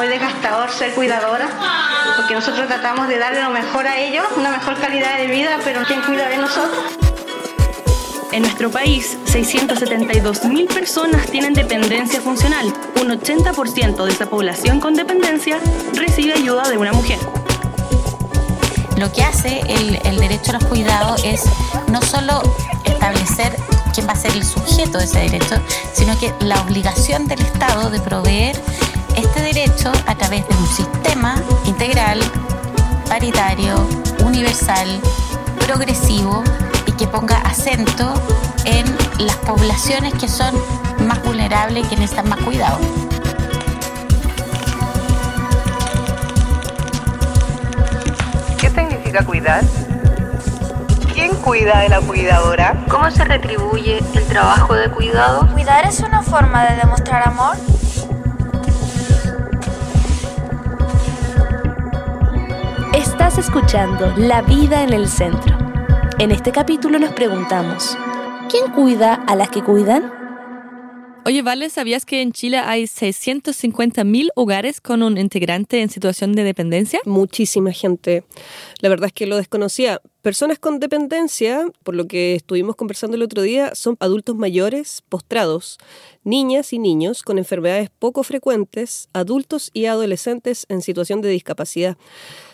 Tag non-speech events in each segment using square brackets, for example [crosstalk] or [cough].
muy desgastador ser cuidadora, porque nosotros tratamos de darle lo mejor a ellos, una mejor calidad de vida, pero ¿quién cuida de nosotros? En nuestro país, 672.000 personas tienen dependencia funcional. Un 80% de esa población con dependencia recibe ayuda de una mujer. Lo que hace el, el derecho a los cuidados es no solo establecer quién va a ser el sujeto de ese derecho, sino que la obligación del Estado de proveer este derecho a través de un sistema integral, paritario, universal, progresivo y que ponga acento en las poblaciones que son más vulnerables y que necesitan más cuidado. ¿Qué significa cuidar? ¿Quién cuida de la cuidadora? ¿Cómo se retribuye el trabajo de cuidado? ¿Cuidar es una forma de demostrar amor? Escuchando La vida en el centro. En este capítulo nos preguntamos, ¿quién cuida a las que cuidan? Oye, Vale, ¿sabías que en Chile hay 650.000 hogares con un integrante en situación de dependencia? Muchísima gente. La verdad es que lo desconocía. Personas con dependencia, por lo que estuvimos conversando el otro día, son adultos mayores postrados, niñas y niños con enfermedades poco frecuentes, adultos y adolescentes en situación de discapacidad.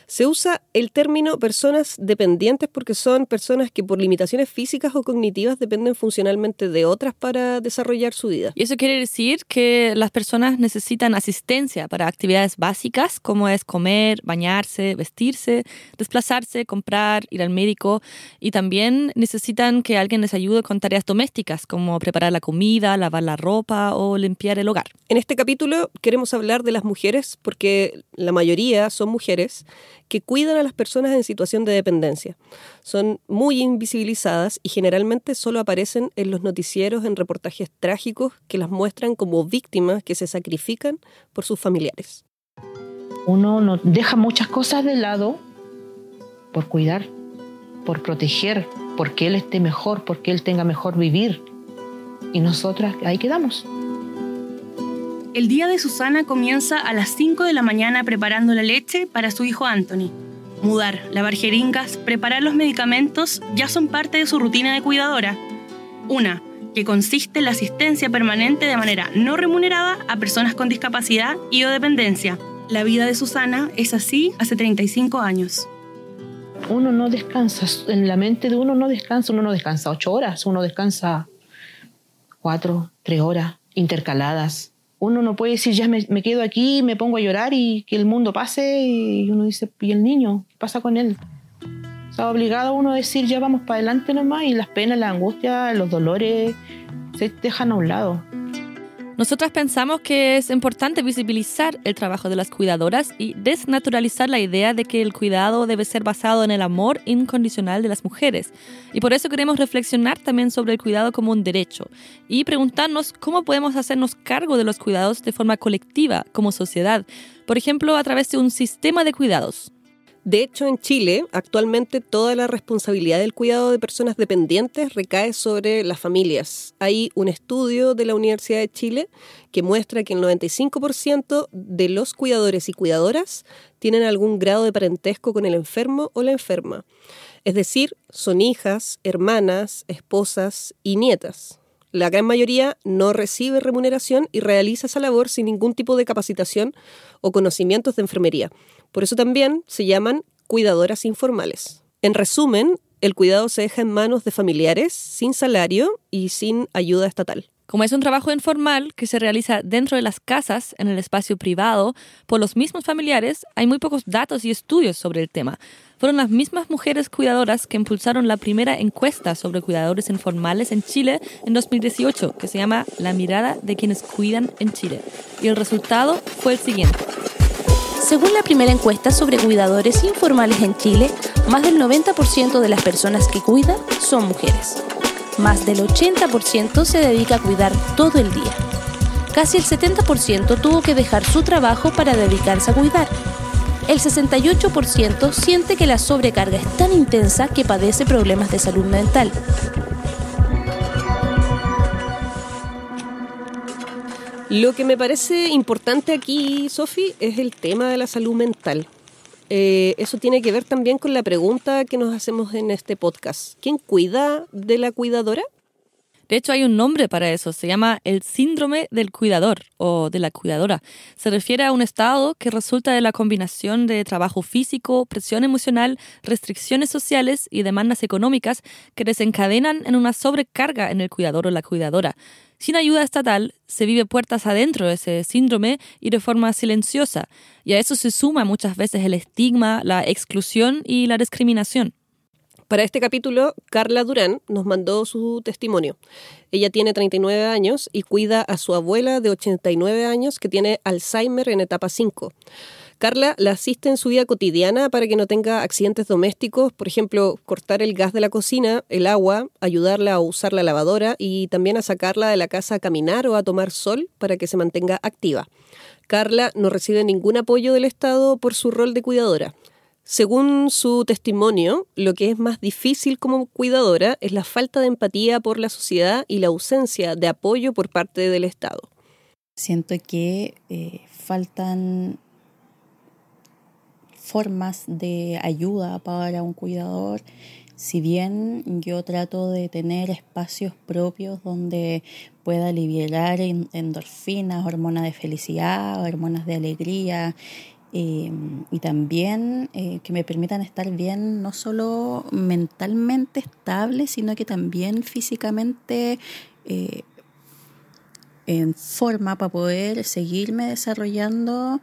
Se usa el término personas dependientes porque son personas que por limitaciones físicas o cognitivas dependen funcionalmente de otras para desarrollar su vida. Y eso quiere decir que las personas necesitan asistencia para actividades básicas como es comer, bañarse, vestirse, desplazarse, comprar, ir al médico y también necesitan que alguien les ayude con tareas domésticas como preparar la comida, lavar la ropa o limpiar el hogar. En este capítulo queremos hablar de las mujeres porque la mayoría son mujeres que cuidan a las personas en situación de dependencia. Son muy invisibilizadas y generalmente solo aparecen en los noticieros en reportajes trágicos que las muestran como víctimas que se sacrifican por sus familiares. Uno no deja muchas cosas de lado por cuidar, por proteger, porque él esté mejor, porque él tenga mejor vivir. Y nosotras ahí quedamos. El día de Susana comienza a las 5 de la mañana preparando la leche para su hijo Anthony. Mudar, lavar jeringas, preparar los medicamentos ya son parte de su rutina de cuidadora. Una, que consiste en la asistencia permanente de manera no remunerada a personas con discapacidad y o dependencia. La vida de Susana es así hace 35 años. Uno no descansa, en la mente de uno no descansa, uno no descansa ocho horas, uno descansa cuatro, tres horas intercaladas uno no puede decir, ya me, quedo aquí, me pongo a llorar y que el mundo pase. Y uno dice, ¿y el niño? ¿Qué pasa con él? Está obligado uno a decir, ya vamos para adelante nomás y las penas, la angustia, los dolores se dejan a un lado. Nosotras pensamos que es importante visibilizar el trabajo de las cuidadoras y desnaturalizar la idea de que el cuidado debe ser basado en el amor incondicional de las mujeres. Y por eso queremos reflexionar también sobre el cuidado como un derecho y preguntarnos cómo podemos hacernos cargo de los cuidados de forma colectiva como sociedad, por ejemplo, a través de un sistema de cuidados. De hecho, en Chile, actualmente toda la responsabilidad del cuidado de personas dependientes recae sobre las familias. Hay un estudio de la Universidad de Chile que muestra que el 95% de los cuidadores y cuidadoras tienen algún grado de parentesco con el enfermo o la enferma. Es decir, son hijas, hermanas, esposas y nietas. La gran mayoría no recibe remuneración y realiza esa labor sin ningún tipo de capacitación o conocimientos de enfermería. Por eso también se llaman cuidadoras informales. En resumen, el cuidado se deja en manos de familiares sin salario y sin ayuda estatal. Como es un trabajo informal que se realiza dentro de las casas, en el espacio privado, por los mismos familiares, hay muy pocos datos y estudios sobre el tema. Fueron las mismas mujeres cuidadoras que impulsaron la primera encuesta sobre cuidadores informales en Chile en 2018, que se llama La mirada de quienes cuidan en Chile. Y el resultado fue el siguiente. Según la primera encuesta sobre cuidadores informales en Chile, más del 90% de las personas que cuidan son mujeres. Más del 80% se dedica a cuidar todo el día. Casi el 70% tuvo que dejar su trabajo para dedicarse a cuidar. El 68% siente que la sobrecarga es tan intensa que padece problemas de salud mental. Lo que me parece importante aquí, Sofi, es el tema de la salud mental. Eh, eso tiene que ver también con la pregunta que nos hacemos en este podcast. ¿Quién cuida de la cuidadora? De hecho, hay un nombre para eso, se llama el síndrome del cuidador o de la cuidadora. Se refiere a un estado que resulta de la combinación de trabajo físico, presión emocional, restricciones sociales y demandas económicas que desencadenan en una sobrecarga en el cuidador o la cuidadora. Sin ayuda estatal, se vive puertas adentro de ese síndrome y de forma silenciosa, y a eso se suma muchas veces el estigma, la exclusión y la discriminación. Para este capítulo, Carla Durán nos mandó su testimonio. Ella tiene 39 años y cuida a su abuela de 89 años que tiene Alzheimer en etapa 5. Carla la asiste en su vida cotidiana para que no tenga accidentes domésticos, por ejemplo, cortar el gas de la cocina, el agua, ayudarla a usar la lavadora y también a sacarla de la casa a caminar o a tomar sol para que se mantenga activa. Carla no recibe ningún apoyo del Estado por su rol de cuidadora. Según su testimonio, lo que es más difícil como cuidadora es la falta de empatía por la sociedad y la ausencia de apoyo por parte del Estado. Siento que eh, faltan formas de ayuda para un cuidador. Si bien yo trato de tener espacios propios donde pueda liberar endorfinas, hormonas de felicidad, hormonas de alegría, eh, y también eh, que me permitan estar bien, no solo mentalmente estable, sino que también físicamente eh, en forma para poder seguirme desarrollando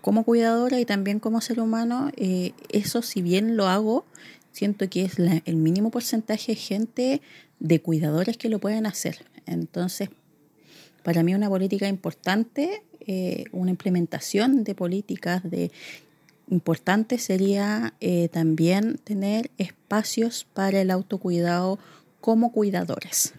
como cuidadora y también como ser humano. eso si bien lo hago, siento que es el mínimo porcentaje de gente de cuidadores que lo pueden hacer. Entonces, para mí una política importante eh, una implementación de políticas de importante sería eh, también tener espacios para el autocuidado como cuidadores.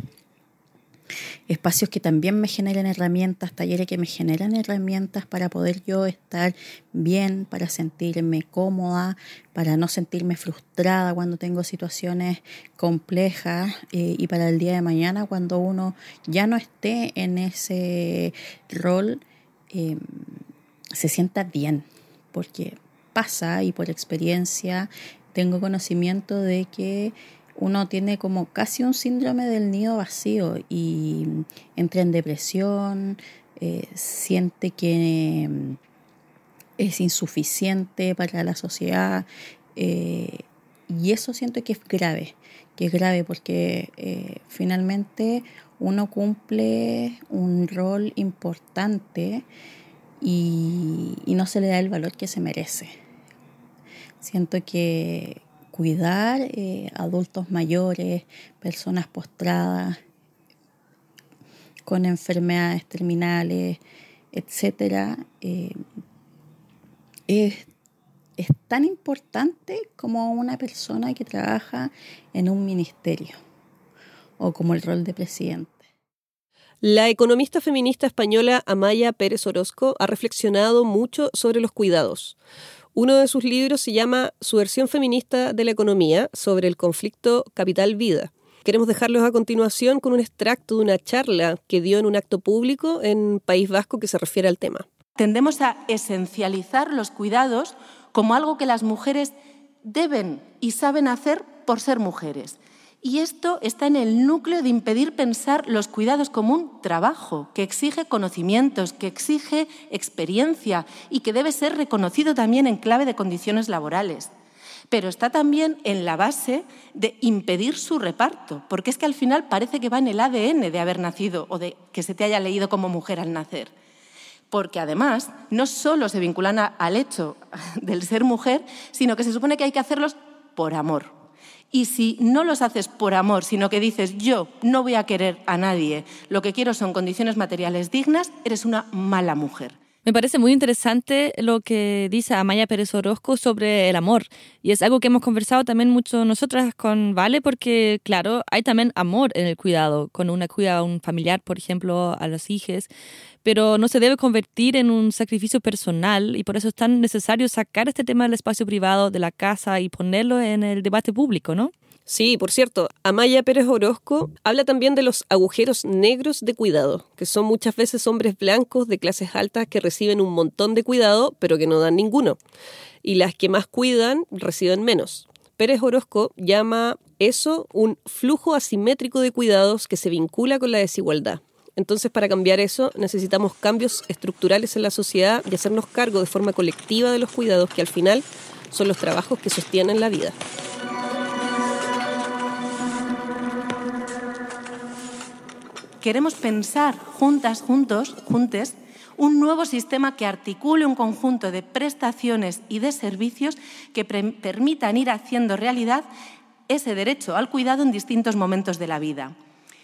Espacios que también me generen herramientas, talleres que me generan herramientas para poder yo estar bien, para sentirme cómoda, para no sentirme frustrada cuando tengo situaciones complejas eh, y para el día de mañana cuando uno ya no esté en ese rol Em, se sienta bien, porque pasa y por experiencia tengo conocimiento de que uno tiene como casi un síndrome del nido vacío y entra en depresión, eh, siente que em, es insuficiente para la sociedad eh, y eso siento que es grave, que es grave porque eh, finalmente uno cumple un rol importante y, no se le da el valor que se merece. Siento que cuidar eh, adultos mayores, personas postradas, con enfermedades terminales, etcétera, eh, es, es tan importante como una persona que trabaja en un ministerio o como el rol de presidente. La economista feminista española Amaya Pérez Orozco ha reflexionado mucho sobre los cuidados. Uno de sus libros se llama Su versión feminista de la economía sobre el conflicto capital-vida. Queremos dejarlos a continuación con un extracto de una charla que dio en un acto público en País Vasco que se refiere al tema. Tendemos a esencializar los cuidados como algo que las mujeres deben y saben hacer por ser mujeres. Y esto está en el núcleo de impedir pensar los cuidados como un trabajo que exige conocimientos, que exige experiencia y que debe ser reconocido también en clave de condiciones laborales. Pero está también en la base de impedir su reparto, porque es que al final parece que va en el ADN de haber nacido o de que se te haya leído como mujer al nacer. Porque además no solo se vinculan al hecho [laughs] del ser mujer, sino que se supone que hay que hacerlos por amor, y si no los haces por amor, sino que dices, yo no voy a querer a nadie, lo que quiero son condiciones materiales dignas, eres una mala mujer. Me parece muy interesante lo que dice Amaya Pérez Orozco sobre el amor. Y es algo que hemos conversado también mucho nosotras con Vale, porque, claro, hay también amor en el cuidado, con una cuida a un familiar, por ejemplo, a los hijos, pero no se debe convertir en un sacrificio personal y por eso es tan necesario sacar este tema del espacio privado, de la casa y ponerlo en el debate público, ¿no? Sí, por cierto, Amaya Pérez Orozco habla también de los agujeros negros de cuidado, que son muchas veces hombres blancos de clases altas que reciben un montón de cuidado, pero que no dan ninguno. Y las que más cuidan reciben menos. Pérez Orozco llama eso un flujo asimétrico de cuidados que se vincula con la desigualdad. Entonces, para cambiar eso, necesitamos cambios estructurales en la sociedad y hacernos cargo de forma colectiva de los cuidados que al final son los trabajos que sostienen la vida. Queremos pensar juntas, juntos, juntes, un nuevo sistema que articule un conjunto de prestaciones y de servicios que permitan ir haciendo realidad ese derecho al cuidado en distintos momentos de la vida.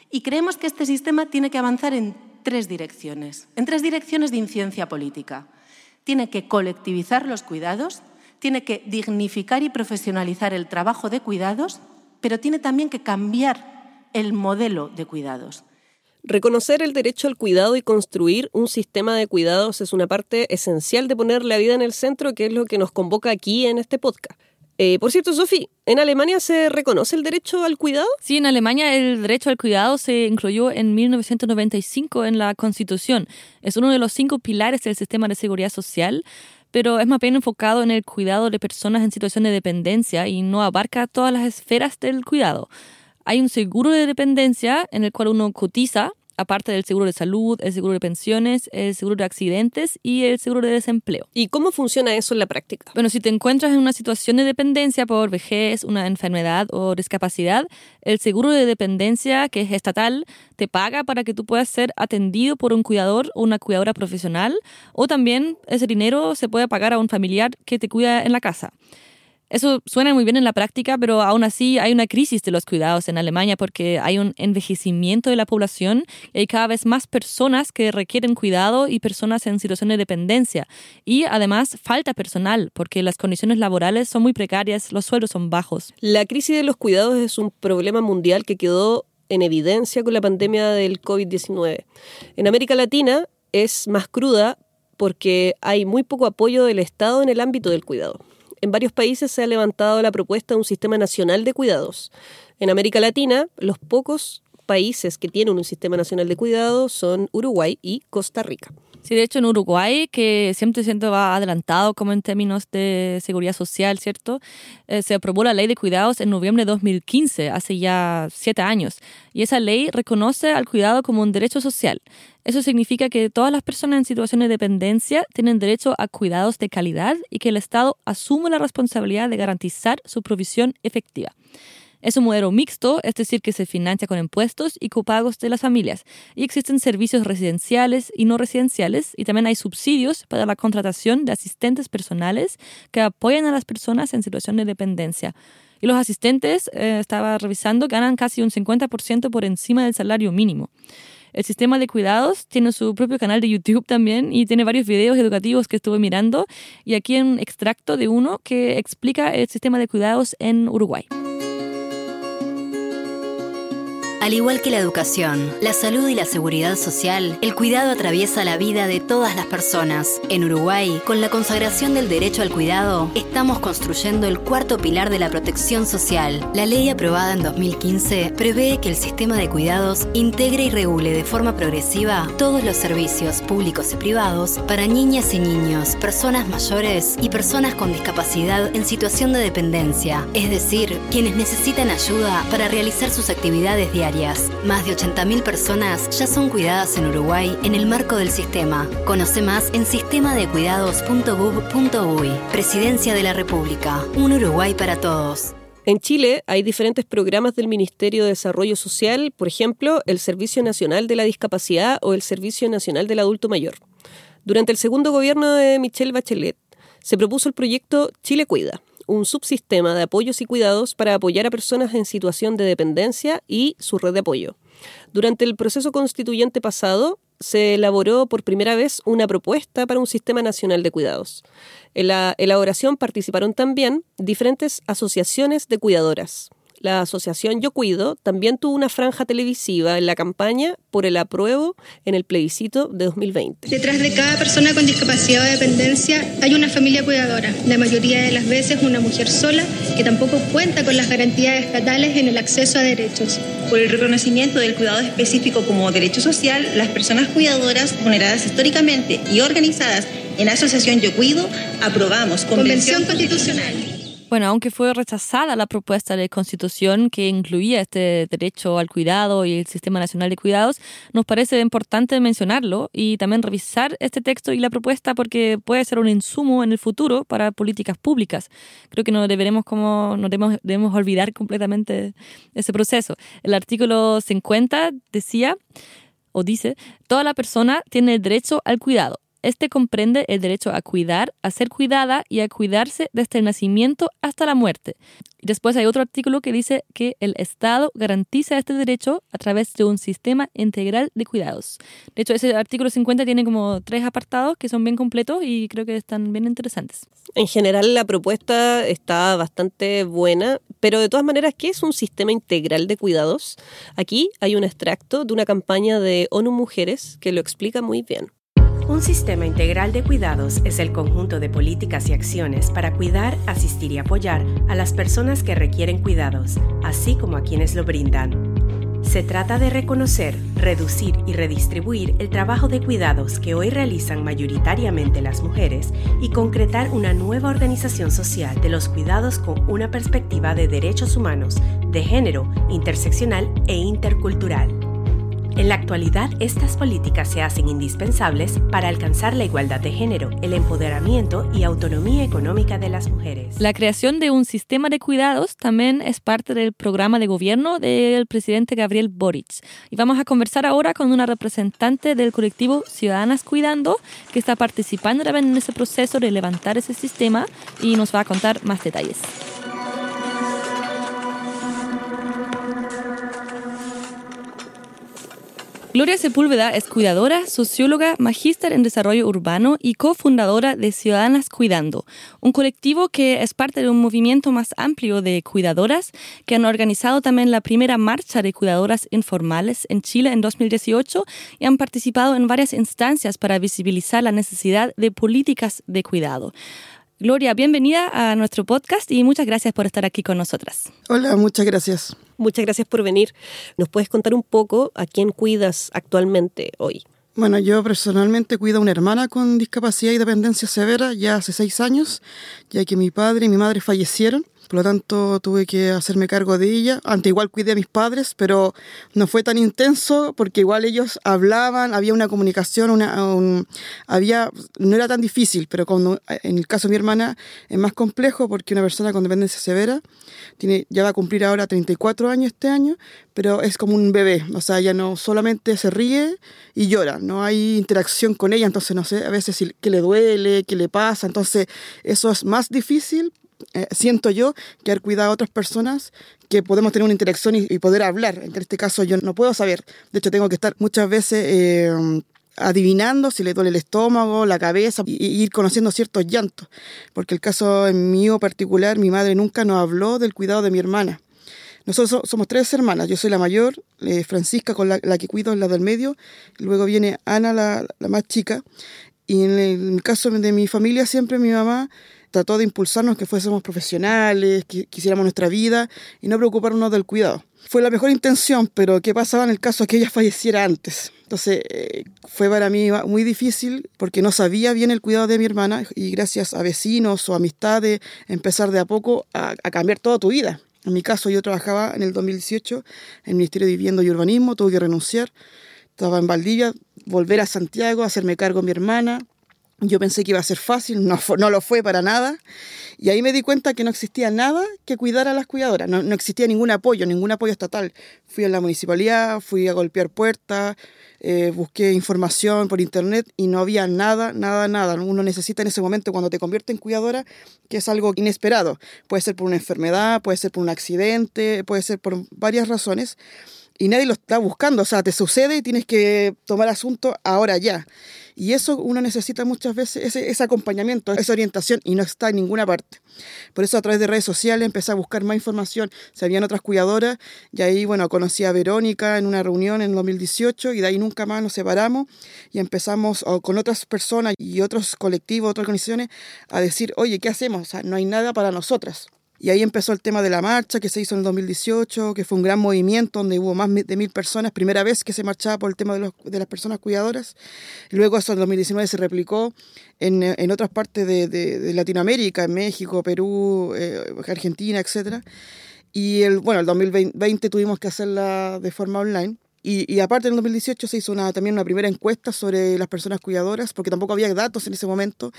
Y creemos que este sistema tiene que avanzar en tres direcciones, en tres direcciones de incidencia política. Tiene que colectivizar los cuidados, tiene que dignificar y profesionalizar el trabajo de cuidados, pero tiene también que cambiar el modelo de cuidados. Reconocer el derecho al cuidado y construir un sistema de cuidados es una parte esencial de poner la vida en el centro, que es lo que nos convoca aquí en este podcast. Eh, por cierto, Sofi, ¿en Alemania se reconoce el derecho al cuidado? Sí, en Alemania el derecho al cuidado se incluyó en 1995 en la Constitución. Es uno de los cinco pilares del sistema de seguridad social, pero es más bien enfocado en el cuidado de personas en situación de dependencia y no abarca todas las esferas del cuidado. Hay un seguro de dependencia en el cual uno cotiza aparte del seguro de salud, el seguro de pensiones, el seguro de accidentes y el seguro de desempleo. ¿Y cómo funciona eso en la práctica? Bueno, si te encuentras en una situación de dependencia por vejez, una enfermedad o discapacidad, el seguro de dependencia, que es estatal, te paga para que tú puedas ser atendido por un cuidador o una cuidadora profesional, o también ese dinero se puede pagar a un familiar que te cuida en la casa. Eso suena muy bien en la práctica, pero aún así hay una crisis de los cuidados en Alemania porque hay un envejecimiento de la población y hay cada vez más personas que requieren cuidado y personas en situación de dependencia. Y además falta personal porque las condiciones laborales son muy precarias, los sueldos son bajos. La crisis de los cuidados es un problema mundial que quedó en evidencia con la pandemia del COVID-19. En América Latina es más cruda porque hay muy poco apoyo del Estado en el ámbito del cuidado en varios países se ha levantado la propuesta de un sistema nacional de cuidados. En América Latina, los pocos países que tienen un sistema nacional de cuidados son Uruguay y Costa Rica. Sí, de hecho en Uruguay, que siempre siento va adelantado como en términos de seguridad social, ¿cierto? Eh, se aprobó la ley de cuidados en noviembre de 2015, hace ya siete años. Y esa ley reconoce al cuidado como un derecho social. Eso significa que todas las personas en situación de dependencia tienen derecho a cuidados de calidad y que el Estado asume la responsabilidad de garantizar su provisión efectiva. Es un modelo mixto, es decir, que se financia con impuestos y copagos de las familias. Y existen servicios residenciales y no residenciales y también hay subsidios para la contratación de asistentes personales que apoyan a las personas en situación de dependencia. Y los asistentes, eh, estaba revisando, ganan casi un 50% por encima del salario mínimo. El sistema de cuidados tiene su propio canal de YouTube también y tiene varios videos educativos que estuve mirando. Y aquí un extracto de uno que explica el sistema de cuidados en Uruguay. Al igual que la educación, la salud y la seguridad social, el cuidado atraviesa la vida de todas las personas. En Uruguay, con la consagración del derecho al cuidado, estamos construyendo el cuarto pilar de la protección social. La ley aprobada en 2015 prevé que el sistema de cuidados integre y regule de forma progresiva todos los servicios públicos y privados para niñas y niños, personas mayores y personas con discapacidad en situación de dependencia, es decir, quienes necesitan ayuda para realizar sus actividades diarias más de 80.000 personas ya son cuidadas en Uruguay en el marco del sistema. Conoce más en sistemadecuidados.gov.uy. Presidencia de la República. Un Uruguay para todos. En Chile hay diferentes programas del Ministerio de Desarrollo Social, por ejemplo, el Servicio Nacional de la Discapacidad o el Servicio Nacional del Adulto Mayor. Durante el segundo gobierno de Michelle Bachelet, se propuso el proyecto Chile Cuida, un subsistema de apoyos y cuidados para apoyar a personas en situación de dependencia y su red de apoyo. Durante el proceso constituyente pasado, se elaboró por primera vez una propuesta para un sistema nacional de cuidados. En la elaboración participaron también diferentes asociaciones de cuidadoras. La asociación Yo Cuido también tuvo una franja televisiva en la campaña por el apruebo en el plebiscito de 2020. Detrás de cada persona con discapacidad o dependencia hay una familia cuidadora, la mayoría de las veces una mujer sola que tampoco cuenta con las garantías estatales en el acceso a derechos. Por el reconocimiento del cuidado específico como derecho social, las personas cuidadoras vulneradas históricamente y organizadas en Asociación Yo Cuido aprobamos Convención Constitucional. Bueno, aunque fue rechazada la propuesta de constitución que incluía este derecho al cuidado y el Sistema Nacional de Cuidados, nos parece importante mencionarlo y también revisar este texto y la propuesta porque puede ser un insumo en el futuro para políticas públicas. Creo que no deberemos como no debemos, debemos olvidar completamente ese proceso. El artículo 50 decía o dice, toda la persona tiene derecho al cuidado este comprende el derecho a cuidar, a ser cuidada y a cuidarse desde el nacimiento hasta la muerte. Después hay otro artículo que dice que el Estado garantiza este derecho a través de un sistema integral de cuidados. De hecho, ese artículo 50 tiene como tres apartados que son bien completos y creo que están bien interesantes. En general la propuesta está bastante buena, pero de todas maneras, ¿qué es un sistema integral de cuidados? Aquí hay un extracto de una campaña de ONU Mujeres que lo explica muy bien. Un sistema integral de cuidados es el conjunto de políticas y acciones para cuidar, asistir y apoyar a las personas que requieren cuidados, así como a quienes lo brindan. Se trata de reconocer, reducir y redistribuir el trabajo de cuidados que hoy realizan mayoritariamente las mujeres y concretar una nueva organización social de los cuidados con una perspectiva de derechos humanos, de género, interseccional e intercultural. En la actualidad, estas políticas se hacen indispensables para alcanzar la igualdad de género, el empoderamiento y autonomía económica de las mujeres. La creación de un sistema de cuidados también es parte del programa de gobierno del presidente Gabriel Boric. Y vamos a conversar ahora con una representante del colectivo Ciudadanas Cuidando, que está participando también en ese proceso de levantar ese sistema y nos va a contar más detalles. Gloria Sepúlveda es cuidadora, socióloga, magíster en desarrollo urbano y cofundadora de Ciudadanas Cuidando, un colectivo que es parte de un movimiento más amplio de cuidadoras que han organizado también la primera marcha de cuidadoras informales en Chile en 2018 y han participado en varias instancias para visibilizar la necesidad de políticas de cuidado. Gloria, bienvenida a nuestro podcast y muchas gracias por estar aquí con nosotras. Hola, muchas gracias. Muchas gracias por venir. ¿Nos puedes contar un poco a quién cuidas actualmente hoy? Bueno, yo personalmente cuido a una hermana con discapacidad y dependencia severa ya hace seis años, ya que mi padre y mi madre fallecieron. Por lo tanto, tuve que hacerme cargo de ella. Antes igual cuidé a mis padres, pero no fue tan intenso porque igual ellos hablaban, había una comunicación, una, había, no era tan difícil, pero cuando, en el caso de mi hermana es más complejo porque una persona con dependencia severa tiene, ya va a cumplir ahora 34 años este año, pero es como un bebé, o sea, ya no solamente se ríe y llora, no hay interacción con ella, entonces no sé a veces qué le duele, qué le pasa, entonces eso es más difícil eh, siento yo que haber cuidado a otras personas que podemos tener una interacción y, poder hablar. En este caso yo no puedo saber. De hecho, tengo que estar muchas veces eh, adivinando si le duele el estómago, la cabeza y, ir conociendo ciertos llantos. Porque el caso mío particular, mi madre nunca nos habló del cuidado de mi hermana. Nosotros somos tres hermanas. Yo soy la mayor, eh, Francisca, con la, que cuido, es la del medio. luego viene Ana, la, la más chica. Y en el caso de mi familia, siempre mi mamá trató de impulsarnos que fuésemos profesionales, que quisiéramos nuestra vida y no preocuparnos del cuidado. Fue la mejor intención, pero ¿qué pasaba en el caso de que ella falleciera antes? Entonces eh, fue para mí muy difícil porque no sabía bien el cuidado de mi hermana y gracias a vecinos o amistades empezar de a poco a, cambiar toda tu vida. En mi caso yo trabajaba en el 2018 en el Ministerio de Vivienda y Urbanismo, tuve que renunciar, estaba en Valdivia, volver a Santiago, hacerme cargo de mi hermana, yo pensé que iba a ser fácil, no, no lo fue para nada. Y ahí me di cuenta que no existía nada que cuidar a las cuidadoras, no, no, existía ningún apoyo, ningún apoyo estatal. Fui a la municipalidad, fui a golpear puertas, eh, busqué información por internet y no había nada, nada, nada. Uno necesita en ese momento cuando te convierte en cuidadora, que es algo inesperado. Puede ser por una enfermedad, puede ser por un accidente, puede ser por varias razones y nadie lo está buscando, o sea, te sucede y tienes que tomar asunto ahora ya. Y eso uno necesita muchas veces, ese, acompañamiento, esa orientación, y no está en ninguna parte. Por eso a través de redes sociales empecé a buscar más información. Se habían otras cuidadoras, y ahí, bueno, conocí a Verónica en una reunión en 2018, y de ahí nunca más nos separamos, y empezamos con otras personas y otros colectivos, otras organizaciones, a decir, oye, ¿qué hacemos? O sea, no hay nada para nosotras. Y ahí empezó el tema de la marcha que se hizo en el 2018, que fue un gran movimiento donde hubo más de mil personas, primera vez que se marchaba por el tema de, los, de las personas cuidadoras. Luego eso en 2019 se replicó en, en otras partes de, de, Latinoamérica, en México, Perú, eh, Argentina, etc. Y el, bueno, el 2020 tuvimos que hacerla de forma online. Y, y, aparte en el 2018 se hizo una, también una primera encuesta sobre las personas cuidadoras, porque tampoco había datos en ese momento.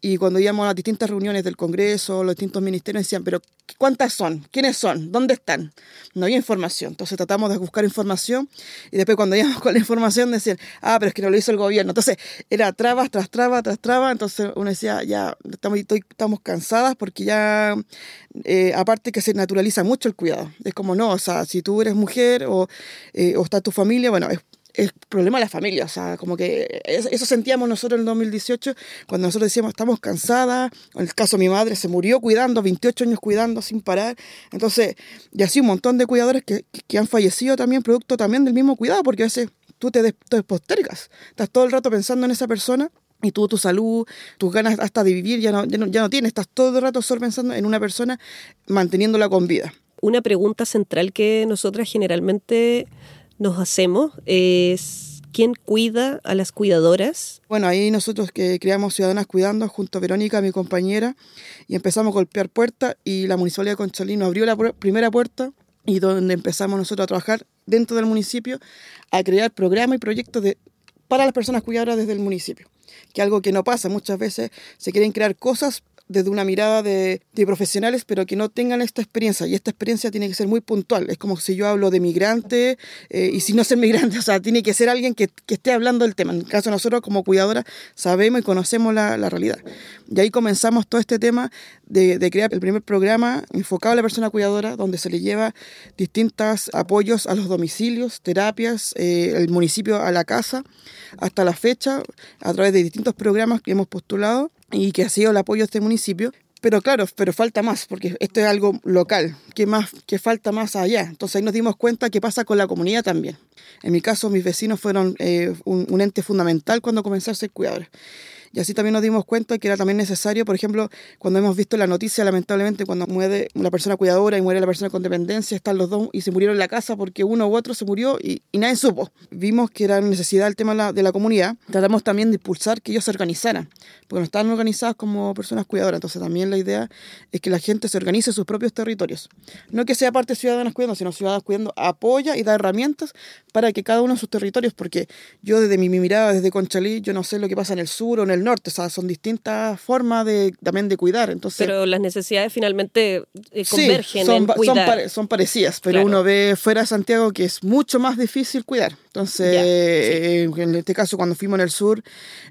Y cuando íbamos a las distintas reuniones del Congreso, los distintos ministerios decían, pero ¿cuántas son? ¿Quiénes son? ¿Dónde están? No había información. Entonces tratamos de buscar información y después cuando íbamos [laughs] con la información decían, ah, pero es que no lo hizo el gobierno. Entonces era trabas tras trabas tras trabas. Entonces uno decía, ya estamos, estamos cansadas porque ya, eh, aparte que se naturaliza mucho el cuidado. Es como, no, o sea, si tú eres mujer o, eh, o está tu familia, bueno, es el problema de la familia, o sea, como que eso sentíamos nosotros en el 2018 cuando nosotros decíamos estamos cansadas, en el caso de mi madre se murió cuidando, 28 años cuidando sin parar, entonces, y así un montón de cuidadores que, que han fallecido también producto también del mismo cuidado, porque a veces tú te, te postergas, estás todo el rato pensando en esa persona y tú tu salud, tus ganas hasta de vivir ya no, ya no, ya no tienes, estás todo el rato solo pensando en una persona manteniéndola con vida. Una pregunta central que nosotras generalmente nos hacemos es quién cuida a las cuidadoras. Bueno, ahí nosotros que creamos Ciudadanas Cuidando junto a Verónica, mi compañera, y empezamos a golpear puertas y la Municipalidad de Conchalí abrió la primera puerta y donde empezamos nosotros a trabajar dentro del municipio a crear programas y proyectos de, para las personas cuidadoras desde el municipio, que algo que no pasa, muchas veces se quieren crear cosas desde una mirada de, profesionales, pero que no tengan esta experiencia. Y esta experiencia tiene que ser muy puntual. Es como si yo hablo de migrante, eh, y si no ser migrante, [laughs] o sea, tiene que ser alguien que, esté hablando del tema. En el caso de nosotros, como cuidadora, sabemos y conocemos la, realidad. Y ahí comenzamos todo este tema de, crear el primer programa enfocado a la persona cuidadora, donde se le lleva distintos apoyos a los domicilios, terapias, eh, el municipio a la casa, hasta la fecha, a través de distintos programas que hemos postulado y que ha sido el apoyo de este municipio. Pero claro, pero falta más, porque esto es algo local, que, más, que falta más allá. Entonces ahí nos dimos cuenta que pasa con la comunidad también. En mi caso, mis vecinos fueron eh, un, ente fundamental cuando comencé a ser cuidadores. Y así también nos dimos cuenta que era también necesario, por ejemplo, cuando hemos visto la noticia, lamentablemente, cuando muere la persona cuidadora y muere la persona con dependencia, están los dos y se murieron en la casa porque uno u otro se murió y, nadie supo. Vimos que era necesidad el tema de la, de la, comunidad. Tratamos también de impulsar que ellos se organizaran, porque no estaban organizados como personas cuidadoras. Entonces también la idea es que la gente se organice en sus propios territorios. No que sea parte de Ciudadanas Cuidando, sino Ciudadanas Cuidando apoya y da herramientas para que cada uno en sus territorios, porque yo desde mi, mi mirada, desde Conchalí, yo no sé lo que pasa en el sur o en el norte, o sea, son distintas formas de, también de cuidar. Entonces, pero las necesidades finalmente eh, convergen son, en cuidar. Son, son parecidas, pero uno ve fuera de Santiago que es mucho más difícil cuidar. Entonces, eh, en este caso, cuando fuimos en el sur,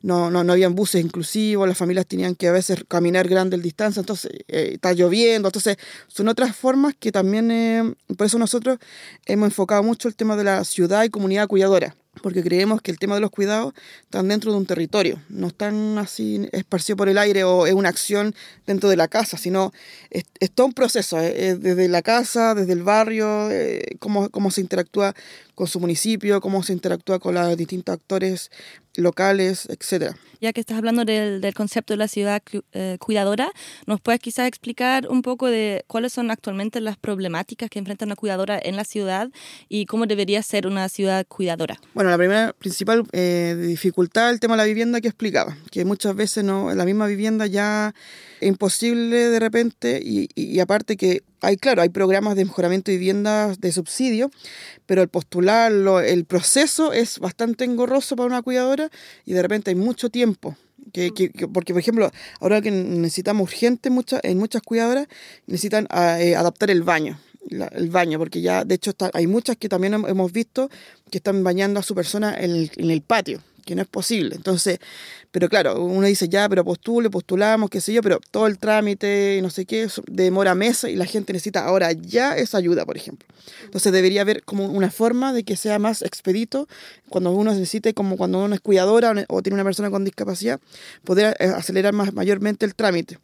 no, no, no habían buses inclusivos, las familias tenían que a veces caminar grandes distancias, entonces eh, está lloviendo, entonces son otras formas que también, por eso nosotros hemos enfocado mucho el tema de la ciudad y comunidad cuidadora porque creemos que el tema de los cuidados están dentro de un territorio, no están así esparcidos por el aire o es una acción dentro de la casa, sino es, todo un proceso, eh, desde la casa, desde el barrio, eh, cómo, cómo se interactúa con su municipio, cómo se interactúa con los distintos actores locales, etcétera. Ya que estás hablando del, del concepto de la ciudad eh, cuidadora, ¿nos puedes quizás explicar un poco de cuáles son actualmente las problemáticas que enfrenta una cuidadora en la ciudad y cómo debería ser una ciudad cuidadora? Bueno, la primera principal eh, dificultad el tema de la vivienda que explicaba, que muchas veces no la misma vivienda ya es imposible de repente y, y, y aparte que hay, claro, hay programas de mejoramiento de viviendas de subsidio, pero el postularlo, el proceso es bastante engorroso para una cuidadora y de repente hay mucho tiempo. Que, porque, por ejemplo, ahora que necesitamos urgente muchas, en muchas cuidadoras, necesitan ah, eh, adaptar el baño. el baño, porque ya de hecho está, hay muchas que también hemos visto que están bañando a su persona en el, en el patio. Que no es posible. Entonces, pero claro, uno dice ya, pero postule, postulamos, qué sé yo, pero todo el trámite, no sé qué, demora meses y la gente necesita ahora ya esa ayuda, por ejemplo. Entonces debería haber como una forma de que sea más expedito cuando uno necesite, como cuando uno es cuidadora o tiene una persona con discapacidad, poder eh, acelerar más mayormente el trámite.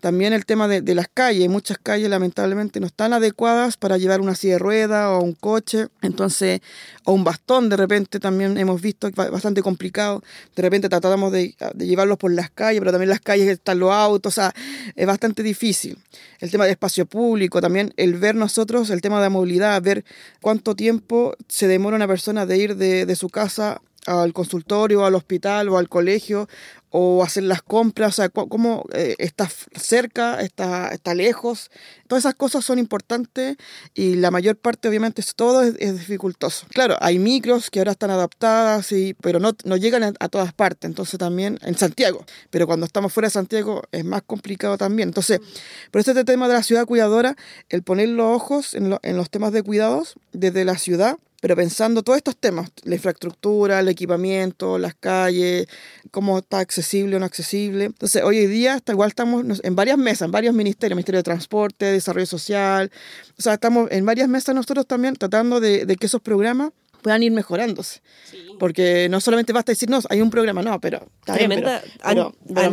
También el tema de, las calles. Muchas calles lamentablemente no están adecuadas para llevar una silla de rueda o un coche. Entonces, o un bastón de repente también hemos visto bastante complicado. De repente tratamos de, de llevarlos por las calles, pero también las calles están los autos. O sea, es bastante difícil. El tema de espacio público, también el ver nosotros, el tema de la movilidad, ver cuánto tiempo se demora una persona de ir de, de su casa al consultorio, al hospital o al colegio o hacer las compras, o sea, cómo eh, está cerca, está, está lejos. Todas esas cosas son importantes y la mayor parte, obviamente, todo es, dificultoso. Claro, hay micros que ahora están adaptadas, y, pero no, no llegan a, todas partes, entonces también en Santiago, pero cuando estamos fuera de Santiago es más complicado también. Entonces, por este tema de la ciudad cuidadora, el poner los ojos en los temas de cuidados desde la ciudad pero pensando todos estos temas, la infraestructura, el equipamiento, las calles, cómo está accesible o no accesible. Entonces, hoy día hasta igual estamos en varias mesas, en varios ministerios, Ministerio de Transporte, Desarrollo Social, o sea, estamos en varias mesas nosotros también tratando de, que esos programas puedan ir mejorándose. Porque no solamente basta decir, no, hay un programa, no, pero... Tremenda, han,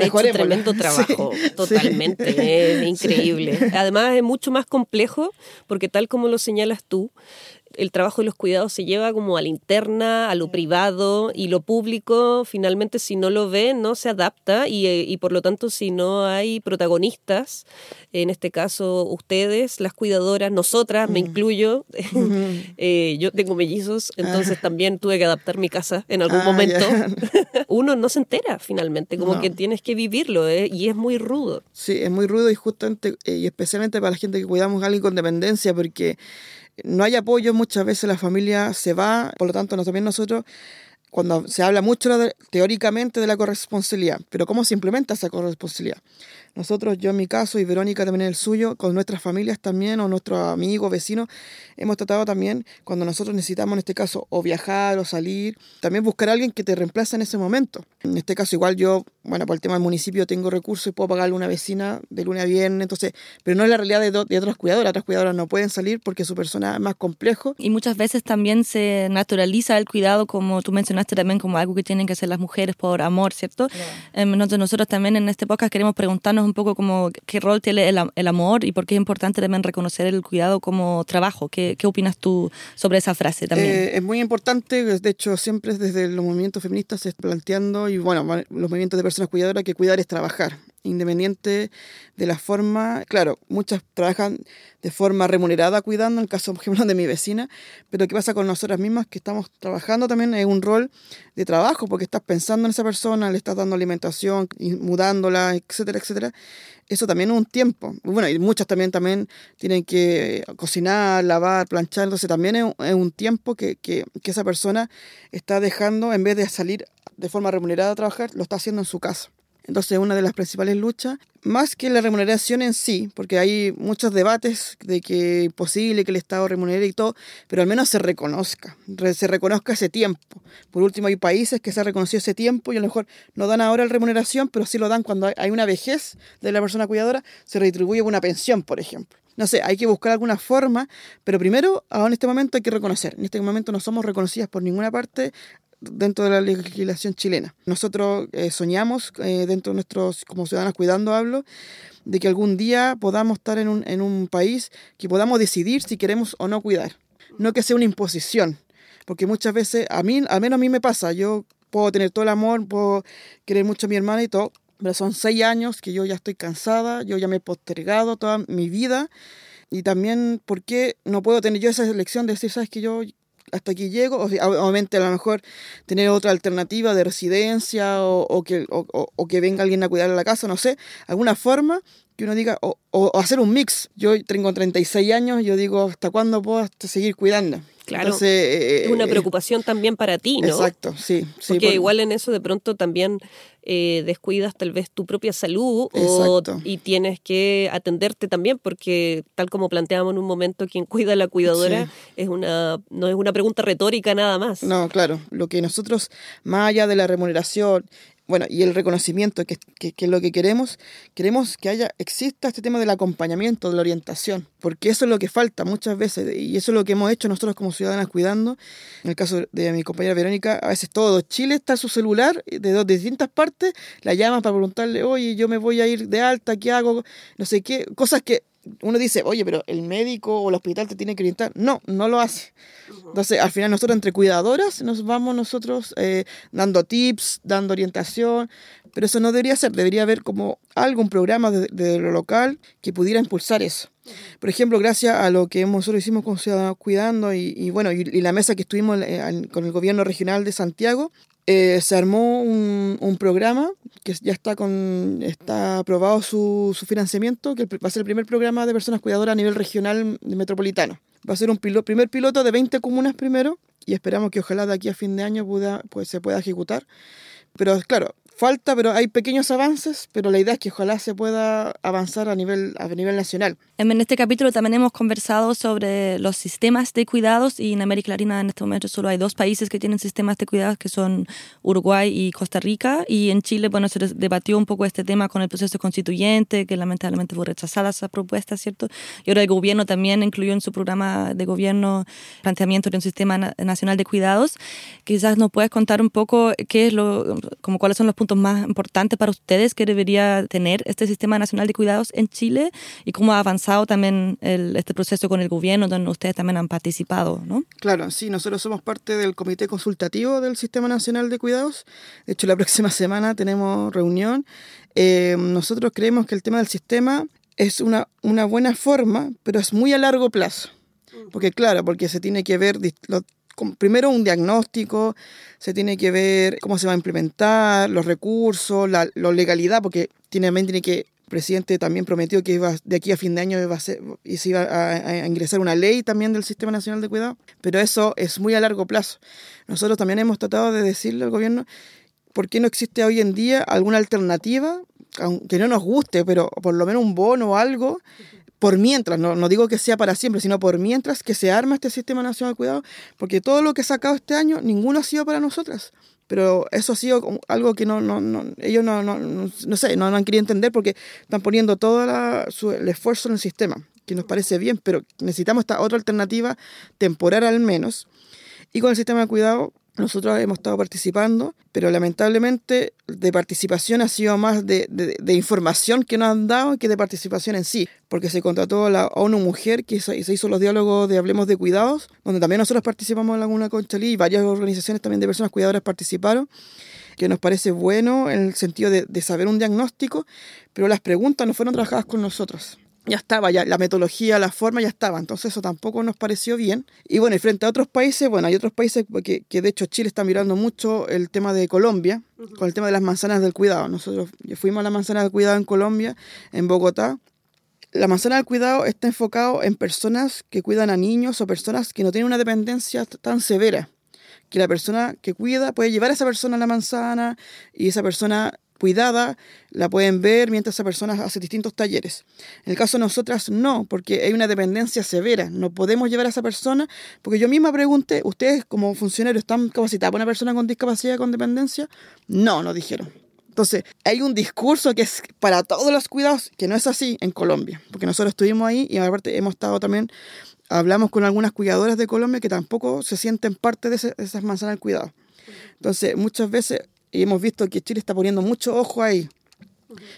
hecho tremendo trabajo, [laughs] totalmente, es [laughs] increíble. Además es mucho más complejo porque tal como lo señalas tú, el trabajo de los cuidados se lleva como a la interna, a lo privado y lo público finalmente si no lo ve no se adapta y, eh, y, por lo tanto si no hay protagonistas, en este caso ustedes, las cuidadoras, nosotras, me incluyo, [laughs] eh, yo tengo mellizos, entonces también tuve que adaptar mi casa en algún ah, momento, [laughs] uno no se entera finalmente, como que tienes que vivirlo eh, y es muy rudo. Sí, es muy rudo y justamente y especialmente para la gente que cuidamos a alguien con dependencia porque no hay apoyo, muchas veces la familia se va, por lo tanto también nosotros, cuando se habla mucho teóricamente de la corresponsabilidad, pero ¿cómo se implementa esa corresponsabilidad? Nosotros, yo en mi caso y Verónica también en el suyo, con nuestras familias también o nuestros amigos, vecinos, hemos tratado también, cuando nosotros necesitamos en este caso o viajar o salir, también buscar a alguien que te reemplace en ese momento. En este caso igual yo, bueno, por el tema del municipio tengo recursos y puedo pagarle a una vecina de lunes a viernes, entonces, pero no es la realidad de, de otras cuidadoras, otras cuidadoras no pueden salir porque su persona es más complejo. Y muchas veces también se naturaliza el cuidado, como tú mencionaste también, como algo que tienen que hacer las mujeres por amor, ¿cierto? Em, nosotros también en este podcast queremos preguntarnos un poco como qué rol tiene el, amor y por qué es importante también reconocer el cuidado como trabajo. ¿Qué, qué opinas tú sobre esa frase también? Eh, es muy importante, de hecho siempre desde los movimientos feministas se está planteando, y bueno, los movimientos de personas cuidadoras, que cuidar es trabajar independiente de la forma, claro, muchas trabajan de forma remunerada cuidando, en el caso, por ejemplo, de mi vecina, pero ¿qué pasa con nosotras mismas? Que estamos trabajando también en un rol de trabajo, porque estás pensando en esa persona, le estás dando alimentación, mudándola, etcétera, etcétera. Eso también es un tiempo. Bueno, y muchas también, también tienen que cocinar, lavar, planchar, entonces también es un tiempo que, que, que esa persona está dejando, en vez de salir de forma remunerada a trabajar, lo está haciendo en su casa. Entonces, una de las principales luchas, más que la remuneración en sí, porque hay muchos debates de que es posible que el Estado remunere y todo, pero al menos se reconozca, se reconozca ese tiempo. Por último, hay países que se ha reconocido ese tiempo y a lo mejor no dan ahora la remuneración, pero sí lo dan cuando hay una vejez de la persona cuidadora, se retribuye una pensión, por ejemplo. No sé, hay que buscar alguna forma, pero primero, ahora en este momento hay que reconocer. En este momento no somos reconocidas por ninguna parte dentro de la legislación chilena. Nosotros eh, soñamos eh, dentro de nuestros, como ciudadanos cuidando hablo, de que algún día podamos estar en un, en un país que podamos decidir si queremos o no cuidar. No que sea una imposición, porque muchas veces, a mí, al menos a mí me pasa, yo puedo tener todo el amor, puedo querer mucho a mi hermana y todo, pero son seis años que yo ya estoy cansada, yo ya me he postergado toda mi vida y también, ¿por qué no puedo tener yo esa elección de decir, sabes que yo hasta aquí llego, o obviamente a lo mejor tener otra alternativa de residencia o, que, o, que venga alguien a cuidar la casa, no sé, alguna forma que uno diga, o, hacer un mix. Yo tengo 36 años, yo digo, ¿hasta cuándo puedo seguir cuidando? Claro. Entonces, eh, es una eh, preocupación también para ti, ¿no? Exacto, sí. sí Porque por- igual en eso de pronto también eh, descuidas tal vez tu propia salud o, y tienes que atenderte también porque tal como planteábamos en un momento, quien cuida a la cuidadora Sí. es una no es una pregunta retórica nada más. No, claro. Lo que nosotros, más allá de la remuneración, bueno, y el reconocimiento, que, que, que es lo que queremos, queremos que haya, exista este tema del acompañamiento, de la orientación, porque eso es lo que falta muchas veces, y eso es lo que hemos hecho nosotros como ciudadanas cuidando. En el caso de mi compañera Verónica, a veces todo Chile está su celular, de dos distintas partes, la llaman para preguntarle, oye, yo me voy a ir de alta, ¿qué hago? No sé qué, cosas que uno dice, oye, pero el médico o el hospital te tiene que orientar. No, no lo hace. Entonces, al final nosotros entre cuidadoras nos vamos nosotros eh, dando tips, dando orientación, pero eso no debería ser, debería haber como algún programa de, de lo local que pudiera impulsar eso. Por ejemplo, gracias a lo que nosotros hicimos con Ciudadanos Cuidando y, y bueno, y, y la mesa que estuvimos eh, con el gobierno regional de Santiago, eh, se armó un, un programa que ya está con está aprobado su, su financiamiento, que va a ser el primer programa de personas cuidadoras a nivel regional metropolitano. Va a ser un primer piloto de 20 comunas primero y esperamos que ojalá de aquí a fin de año pueda, pues, se pueda ejecutar. Pero claro, falta, pero hay pequeños avances, pero la idea es que ojalá se pueda avanzar a nivel, a nivel nacional. En este capítulo también hemos conversado sobre los sistemas de cuidados y en América Latina en este momento solo hay dos países que tienen sistemas de cuidados que son Uruguay y Costa Rica y en Chile bueno se debatió un poco este tema con el proceso constituyente que lamentablemente fue rechazada esa propuesta, ¿cierto? Y ahora el gobierno también incluyó en su programa de gobierno planteamiento de un sistema na- nacional de cuidados. Quizás nos puedes contar un poco qué es lo como cuáles son los puntos más importantes para ustedes que debería tener este sistema nacional de cuidados en Chile y cómo ha avanzado también el- este proceso con el gobierno donde ustedes también han participado, ¿no? Claro, sí, nosotros somos parte del Comité Consultativo del Sistema Nacional de Cuidados. De hecho, la [laughs] próxima semana tenemos reunión. Eh, nosotros creemos que el tema del sistema es una, una buena forma, pero es muy a largo plazo. Porque claro, porque se tiene que ver, dis- lo- com- primero un diagnóstico, se tiene que ver cómo se va a implementar, los recursos, la, legalidad, porque tiene, tiene que, el presidente también prometió que iba, de aquí a fin de año iba a se iba a ingresar una ley también del Sistema Nacional de Cuidado, pero eso es muy a largo plazo. Nosotros también hemos tratado de decirle al gobierno por qué no existe hoy en día alguna alternativa, aunque no nos guste, pero por lo menos un bono o algo, por mientras, no, no digo que sea para siempre, sino por mientras que se arma este Sistema Nacional de Cuidado, porque todo lo que he sacado este año, ninguno ha sido para nosotras. Pero eso ha sido algo que no, no, no ellos no, no, sé, no han querido entender porque están poniendo todo la- su- el esfuerzo en el sistema, que nos parece bien, pero necesitamos esta otra alternativa temporal al menos. Y con el sistema de cuidado nosotros hemos estado participando, pero lamentablemente de participación ha sido más de, de- información que nos han dado que de participación en sí, porque se contrató a la ONU Mujer, que se, se hizo los diálogos de Hablemos de Cuidados, donde también nosotros participamos en Laguna Conchalí y varias organizaciones también de personas cuidadoras participaron que nos parece bueno en el sentido de, de saber un diagnóstico, pero las preguntas no fueron trabajadas con nosotros. Ya estaba, ya la metodología, la forma ya estaba, entonces eso tampoco nos pareció bien. Y bueno, y frente a otros países, bueno, hay otros países que, que de hecho Chile está mirando mucho el tema de Colombia, con el tema de las manzanas del cuidado. Nosotros fuimos a la manzana del cuidado en Colombia, en Bogotá, la manzana del cuidado está enfocado en personas que cuidan a niños o personas que no tienen una dependencia tan severa. Que la persona que cuida puede llevar a esa persona a la manzana y esa persona cuidada la pueden ver mientras esa persona hace distintos talleres. En el caso de nosotras no, porque hay una dependencia severa. No podemos llevar a esa persona, porque yo misma pregunté, ¿ustedes como funcionarios están capacitados para una persona con discapacidad con dependencia? No, nos dijeron. Entonces, hay un discurso que es para todos los cuidados, que no es así en Colombia, porque nosotros estuvimos ahí y aparte hemos estado también, hablamos con algunas cuidadoras de Colombia que tampoco se sienten parte de, esas manzanas del cuidado. Entonces, muchas veces y hemos visto que Chile está poniendo mucho ojo ahí,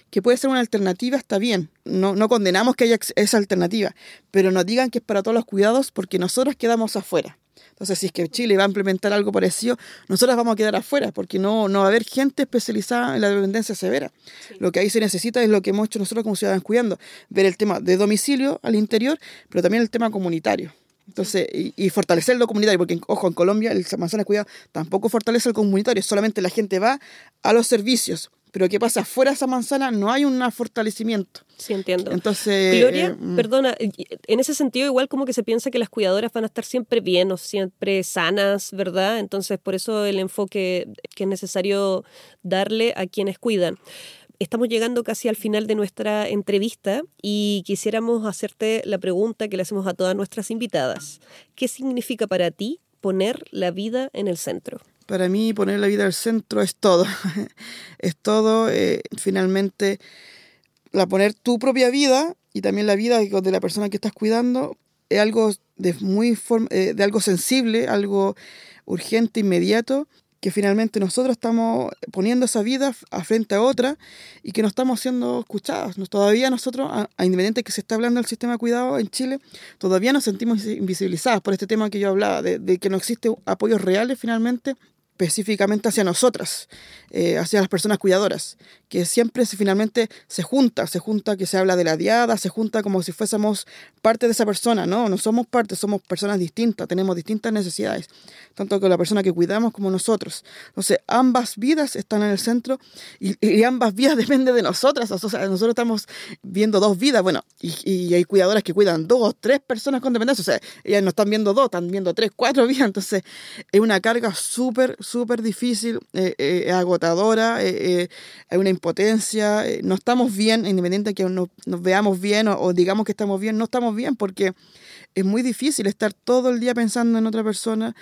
que puede ser una alternativa, está bien. No, no condenamos que haya esa alternativa, pero no digan que es para todos los cuidados porque nosotros quedamos afuera. Entonces, si es que Chile va a implementar algo parecido, nosotros vamos a quedar afuera porque no, no va a haber gente especializada en la dependencia severa. Lo que ahí se necesita es lo que hemos hecho nosotros como ciudadanos cuidando, ver el tema de domicilio al interior, pero también el tema comunitario. Entonces, y, y fortalecer lo comunitario, porque, ojo, en Colombia el manzana de cuidado tampoco fortalece el comunitario, solamente la gente va a los servicios, pero pero ¿qué pasa? Fuera de esa manzana no hay un fortalecimiento. Sí, entiendo. Entonces... Gloria, eh, mm. perdona, en ese sentido igual como que se piensa que las cuidadoras van a estar siempre bien o siempre sanas, ¿verdad? Entonces por eso el enfoque que es necesario darle a quienes cuidan. Estamos llegando casi al final de nuestra entrevista y quisiéramos hacerte la pregunta que le hacemos a todas nuestras invitadas. ¿Qué significa para ti poner la vida en el centro? Para mí poner la vida al centro es todo. [laughs] es todo, eh, finalmente, la poner tu propia vida y también la vida de la persona que estás cuidando es algo de, muy eh, de algo sensible, algo urgente, inmediato, que finalmente nosotros estamos poniendo esa vida a frente a otra y que no estamos siendo escuchadas. Todavía nosotros, a, a que se está hablando del sistema de cuidado en Chile, todavía nos sentimos invisibilizadas por este tema que yo hablaba, de, que no existe apoyos reales finalmente específicamente hacia nosotras, eh, hacia las personas cuidadoras, que siempre se, finalmente se junta, se junta que se habla de la diada, se junta como si fuésemos parte de esa persona, no, no somos parte, somos personas distintas, tenemos distintas necesidades, tanto con la persona que cuidamos como nosotros. Entonces, ambas vidas están en el centro y, y ambas vidas [laughs] dependen de nosotras, o sea, nosotros estamos viendo dos vidas, bueno, y, y hay cuidadoras que cuidan dos, tres personas con dependencia, o sea, ellas no están viendo dos, están viendo tres, cuatro vidas, entonces es una carga súper, súper difícil, eh, eh, agotadora, eh, eh, hay una impotencia, eh, no estamos bien, independiente de que no- nos veamos bien o, digamos que estamos bien, no estamos bien porque es muy difícil estar todo el día pensando en otra persona,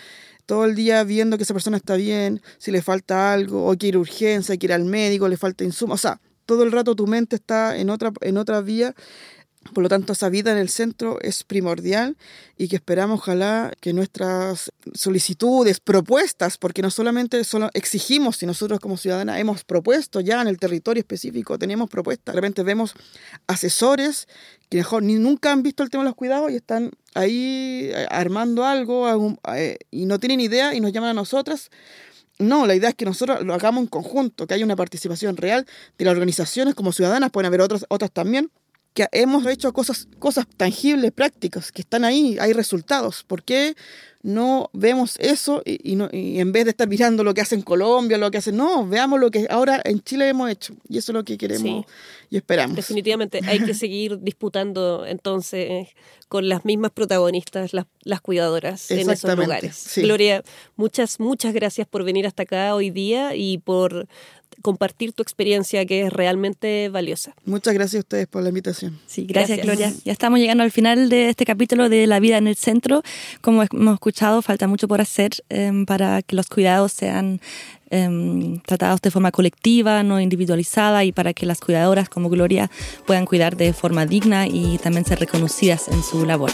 todo el día viendo que esa persona está bien, si le falta algo, o quiere urgencia, hay que ir al médico, le falta insumo, o sea, todo el rato tu mente está en otra, en otra vía por lo tanto, esa vida en el centro es primordial y que esperamos, ojalá, que nuestras solicitudes, propuestas, porque no solamente solo exigimos, si nosotros como ciudadanas hemos propuesto ya en el territorio específico, tenemos propuestas, de repente vemos asesores que mejor ni nunca han visto el tema de los cuidados y están ahí eh, armando algo eh, y no tienen idea y nos llaman a nosotras. No, la idea es que nosotros lo hagamos en conjunto, que haya una participación real de las organizaciones como ciudadanas, pueden haber otras, otras también, que hemos hecho cosas, cosas tangibles, prácticas, que están ahí, hay resultados. ¿Por qué no vemos eso y, y no, y en vez de estar mirando lo que hace en Colombia, lo que hacen, no, veamos lo que ahora en Chile hemos hecho. Y eso es lo que queremos Sí. y esperamos. Definitivamente hay que [laughs] seguir disputando entonces con las mismas protagonistas, las, las cuidadoras en esos lugares. sí. Gloria, muchas, muchas gracias por venir hasta acá hoy día y por compartir tu experiencia que es realmente valiosa. Muchas gracias a ustedes por la invitación. Sí, gracias, Gracias. Gloria. Ya estamos llegando al final de este capítulo de La vida en el centro. Como hemos escuchado, falta mucho por hacer em, para que los cuidados sean em, tratados de forma colectiva, no individualizada, y para que las cuidadoras como Gloria puedan cuidar de forma digna y también ser reconocidas en su labor.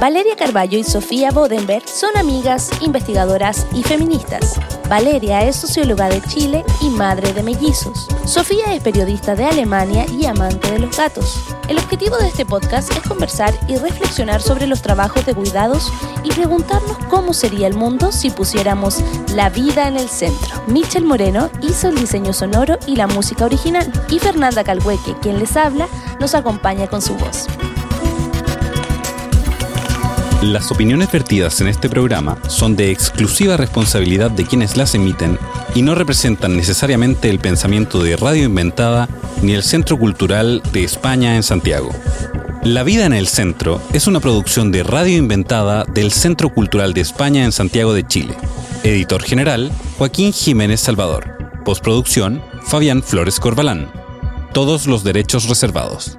Valeria Carballo y Sofía Bodenberg son amigas, investigadoras y feministas. Valeria es socióloga de Chile y madre de mellizos. Sofía es periodista de Alemania y amante de los gatos. El objetivo de este podcast es conversar y reflexionar sobre los trabajos de cuidados y preguntarnos cómo sería el mundo si pusiéramos la vida en el centro. Michel Moreno hizo el diseño sonoro y la música original y Fernanda Calhueque, quien les habla, nos acompaña con su voz. Las opiniones vertidas en este programa son de exclusiva responsabilidad de quienes las emiten y no representan necesariamente el pensamiento de Radio Inventada ni el Centro Cultural de España en Santiago. La vida en el centro es una producción de Radio Inventada del Centro Cultural de España en Santiago de Chile. Editor general, Joaquín Jiménez Salvador. Postproducción, Fabián Flores Corbalán. Todos los derechos reservados.